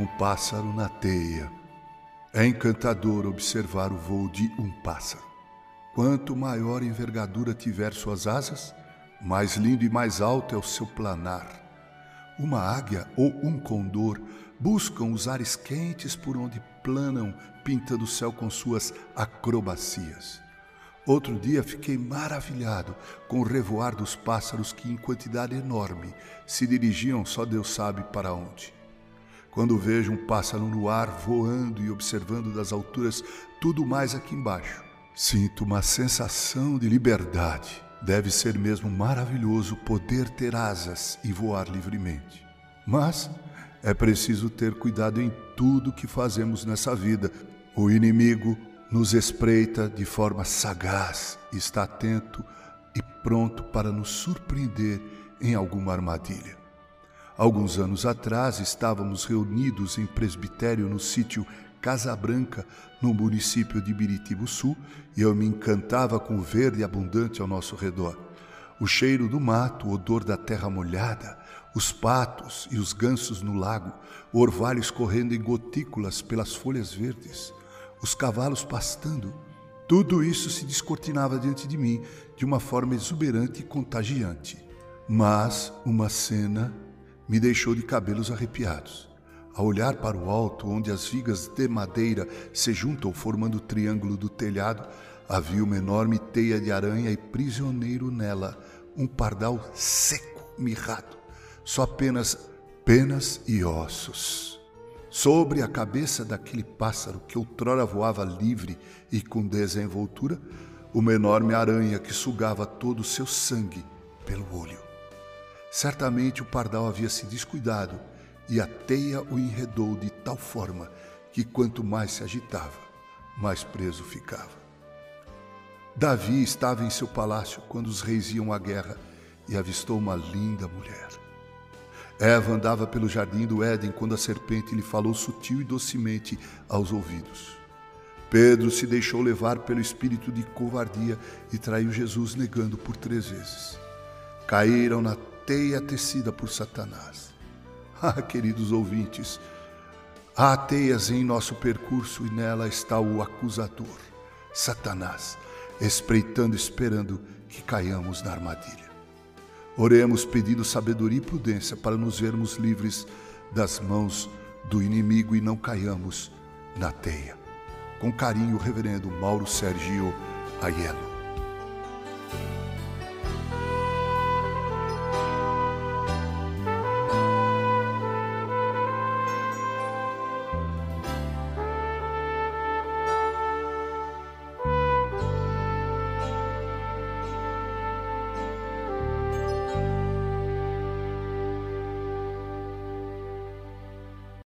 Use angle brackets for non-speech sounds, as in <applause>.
Um pássaro na teia. É encantador observar o voo de um pássaro. Quanto maior envergadura tiver suas asas, mais lindo e mais alto é o seu planar. Uma águia ou um condor buscam os ares quentes por onde planam, pintando o céu com suas acrobacias. Outro dia fiquei maravilhado com o revoar dos pássaros que, em quantidade enorme, se dirigiam só Deus sabe para onde. Quando vejo um pássaro no ar voando e observando das alturas tudo mais aqui embaixo, sinto uma sensação de liberdade. Deve ser mesmo maravilhoso poder ter asas e voar livremente. Mas é preciso ter cuidado em tudo que fazemos nessa vida. O inimigo nos espreita de forma sagaz, está atento e pronto para nos surpreender em alguma armadilha. Alguns anos atrás estávamos reunidos em presbitério no sítio Casa Branca, no município de Biritibu Sul, e eu me encantava com o verde abundante ao nosso redor. O cheiro do mato, o odor da terra molhada, os patos e os gansos no lago, o orvalho escorrendo em gotículas pelas folhas verdes, os cavalos pastando, tudo isso se descortinava diante de mim de uma forma exuberante e contagiante. Mas uma cena me deixou de cabelos arrepiados. A olhar para o alto, onde as vigas de madeira se juntam formando o triângulo do telhado, havia uma enorme teia de aranha e prisioneiro nela, um pardal seco, mirrado, só apenas penas e ossos. Sobre a cabeça daquele pássaro que outrora voava livre e com desenvoltura, uma enorme aranha que sugava todo o seu sangue pelo olho. Certamente o pardal havia se descuidado e a teia o enredou de tal forma que quanto mais se agitava, mais preso ficava. Davi estava em seu palácio quando os reis iam à guerra e avistou uma linda mulher. Eva andava pelo jardim do Éden quando a serpente lhe falou sutil e docemente aos ouvidos. Pedro se deixou levar pelo espírito de covardia e traiu Jesus, negando por três vezes. Caíram na teia tecida por Satanás. <laughs> Ah, queridos ouvintes, há teias em nosso percurso e nela está o acusador, Satanás, espreitando, esperando que caiamos na armadilha. Oremos pedindo sabedoria e prudência para nos vermos livres das mãos do inimigo e não caiamos na teia. Com carinho, Reverendo Mauro Sergio Aiello.